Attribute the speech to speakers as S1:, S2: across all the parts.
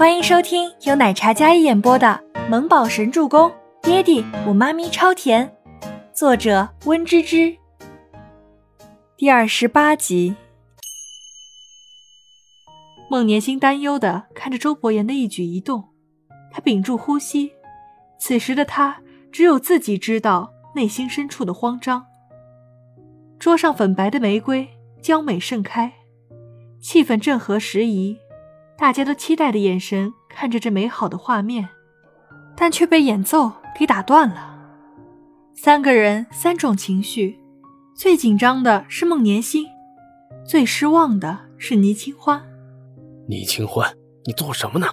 S1: 欢迎收听由奶茶嘉一演播的《萌宝神助攻》，爹地我妈咪超甜，作者温芝芝。第二十八集。孟年星担忧的看着周伯言的一举一动，他屏住呼吸。此时的他只有自己知道内心深处的慌张。桌上粉白的玫瑰娇美盛开，气氛正合时宜。大家都期待的眼神看着这美好的画面，但却被演奏给打断了。三个人三种情绪，最紧张的是孟年星，最失望的是倪清欢。
S2: 倪清欢，你做什么呢？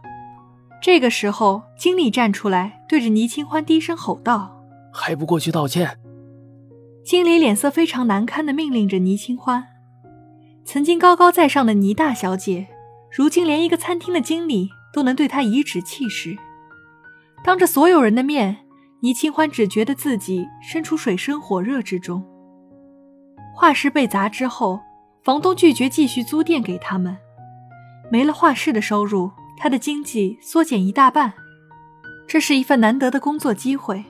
S1: 这个时候，经理站出来，对着倪清欢低声吼道：“
S2: 还不过去道歉！”
S1: 经理脸色非常难堪的命令着倪清欢。曾经高高在上的倪大小姐。如今连一个餐厅的经理都能对他颐指气使，当着所有人的面，倪清欢只觉得自己身处水深火热之中。画室被砸之后，房东拒绝继续租店给他们，没了画室的收入，他的经济缩减一大半。这是一份难得的工作机会。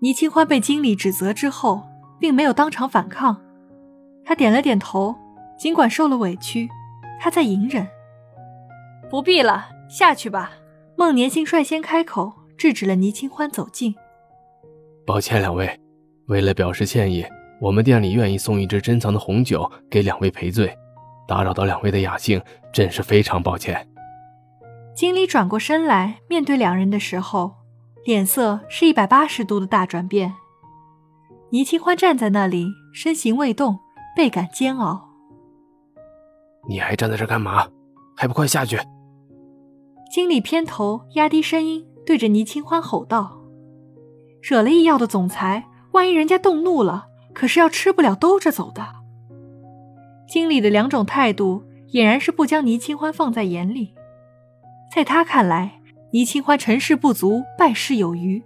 S1: 倪清欢被经理指责之后，并没有当场反抗，他点了点头，尽管受了委屈，他在隐忍。不必了，下去吧。孟年星率先开口，制止了倪清欢走近。
S2: 抱歉，两位，为了表示歉意，我们店里愿意送一支珍藏的红酒给两位赔罪。打扰到两位的雅兴，真是非常抱歉。
S1: 经理转过身来，面对两人的时候，脸色是一百八十度的大转变。倪清欢站在那里，身形未动，倍感煎熬。
S2: 你还站在这干嘛？还不快下去！
S1: 经理偏头压低声音对着倪清欢吼道：“惹了医药的总裁，万一人家动怒了，可是要吃不了兜着走的。”经理的两种态度俨然是不将倪清欢放在眼里。在他看来，倪清欢成事不足败事有余，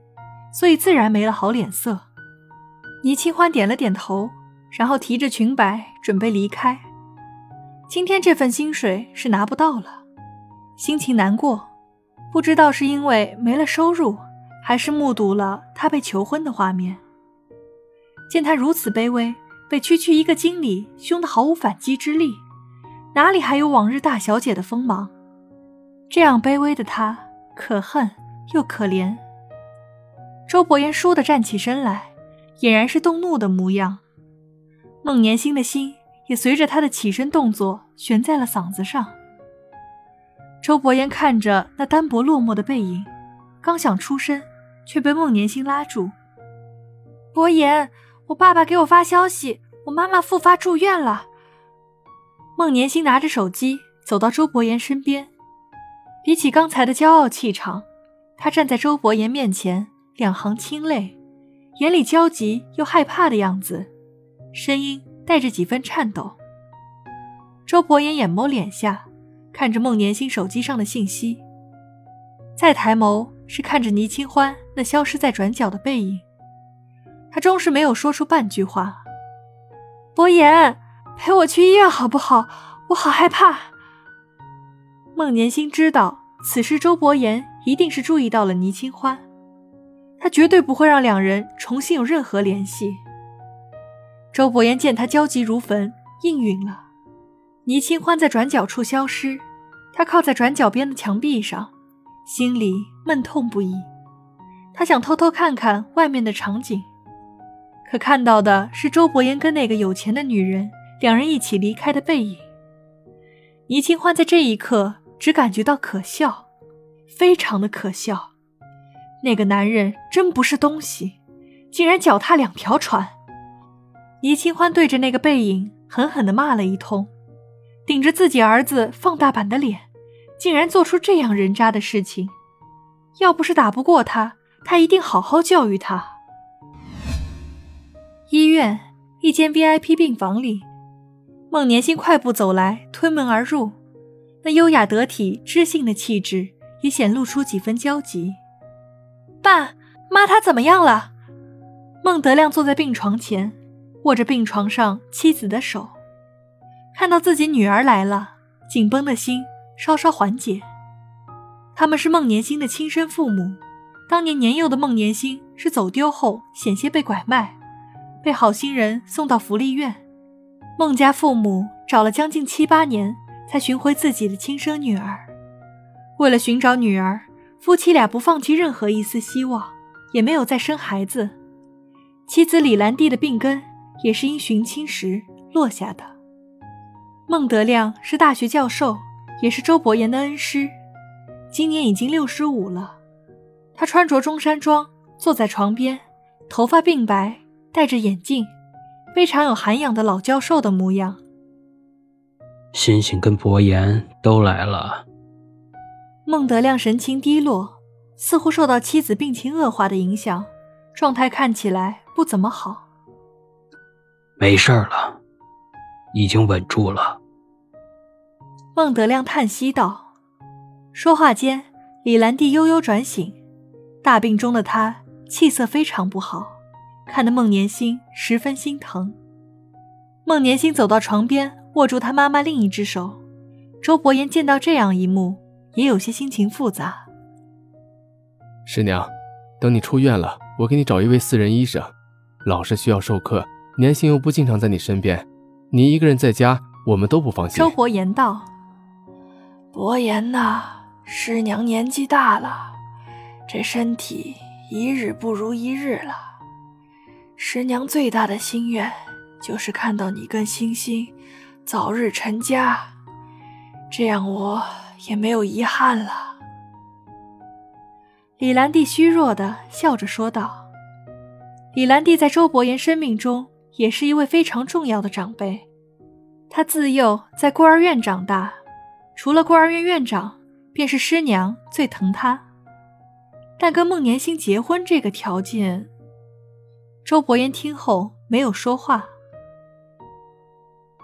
S1: 所以自然没了好脸色。倪清欢点了点头，然后提着裙摆准备离开。今天这份薪水是拿不到了。心情难过，不知道是因为没了收入，还是目睹了他被求婚的画面。见他如此卑微，被区区一个经理凶得毫无反击之力，哪里还有往日大小姐的锋芒？这样卑微的他，可恨又可怜。周伯言倏地站起身来，俨然是动怒的模样。孟年心的心也随着他的起身动作悬在了嗓子上。周伯言看着那单薄落寞的背影，刚想出声，却被孟年星拉住。伯言，我爸爸给我发消息，我妈妈复发住院了。孟年星拿着手机走到周伯言身边，比起刚才的骄傲气场，他站在周伯言面前，两行清泪，眼里焦急又害怕的样子，声音带着几分颤抖。周伯言眼眸敛下。看着孟年星手机上的信息，再抬眸是看着倪清欢那消失在转角的背影，他终是没有说出半句话。伯言，陪我去医院好不好？我好害怕。孟年星知道此时周伯言一定是注意到了倪清欢，他绝对不会让两人重新有任何联系。周伯言见他焦急如焚，应允了。倪清欢在转角处消失，他靠在转角边的墙壁上，心里闷痛不已。他想偷偷看看外面的场景，可看到的是周伯言跟那个有钱的女人两人一起离开的背影。倪清欢在这一刻只感觉到可笑，非常的可笑。那个男人真不是东西，竟然脚踏两条船。倪清欢对着那个背影狠狠地骂了一通。顶着自己儿子放大版的脸，竟然做出这样人渣的事情！要不是打不过他，他一定好好教育他。医院一间 VIP 病房里，孟年星快步走来，推门而入，那优雅得体、知性的气质也显露出几分焦急。爸妈，他怎么样了？孟德亮坐在病床前，握着病床上妻子的手。看到自己女儿来了，紧绷的心稍稍缓解。他们是孟年星的亲生父母。当年年幼的孟年星是走丢后险些被拐卖，被好心人送到福利院。孟家父母找了将近七八年，才寻回自己的亲生女儿。为了寻找女儿，夫妻俩不放弃任何一丝希望，也没有再生孩子。妻子李兰娣的病根也是因寻亲时落下的。孟德亮是大学教授，也是周伯言的恩师，今年已经六十五了。他穿着中山装，坐在床边，头发鬓白，戴着眼镜，非常有涵养的老教授的模样。
S3: 欣欣跟伯言都来了。
S1: 孟德亮神情低落，似乎受到妻子病情恶化的影响，状态看起来不怎么好。
S3: 没事了，已经稳住了。
S1: 孟德亮叹息道：“说话间，李兰娣悠悠转醒，大病中的她气色非常不好，看得孟年星十分心疼。”孟年星走到床边，握住他妈妈另一只手。周伯言见到这样一幕，也有些心情复杂。
S2: 师娘，等你出院了，我给你找一位私人医生。老是需要授课，年星又不经常在你身边，你一个人在家，我们都不放心。
S1: 周伯言道。
S4: 伯言呐，师娘年纪大了，这身体一日不如一日了。师娘最大的心愿就是看到你跟星星早日成家，这样我也没有遗憾了。
S1: 李兰娣虚弱的笑着说道：“李兰娣在周伯言生命中也是一位非常重要的长辈，她自幼在孤儿院长大。”除了孤儿院院长，便是师娘最疼他。但跟孟年星结婚这个条件，周伯言听后没有说话。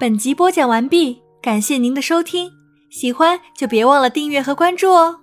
S1: 本集播讲完毕，感谢您的收听，喜欢就别忘了订阅和关注哦。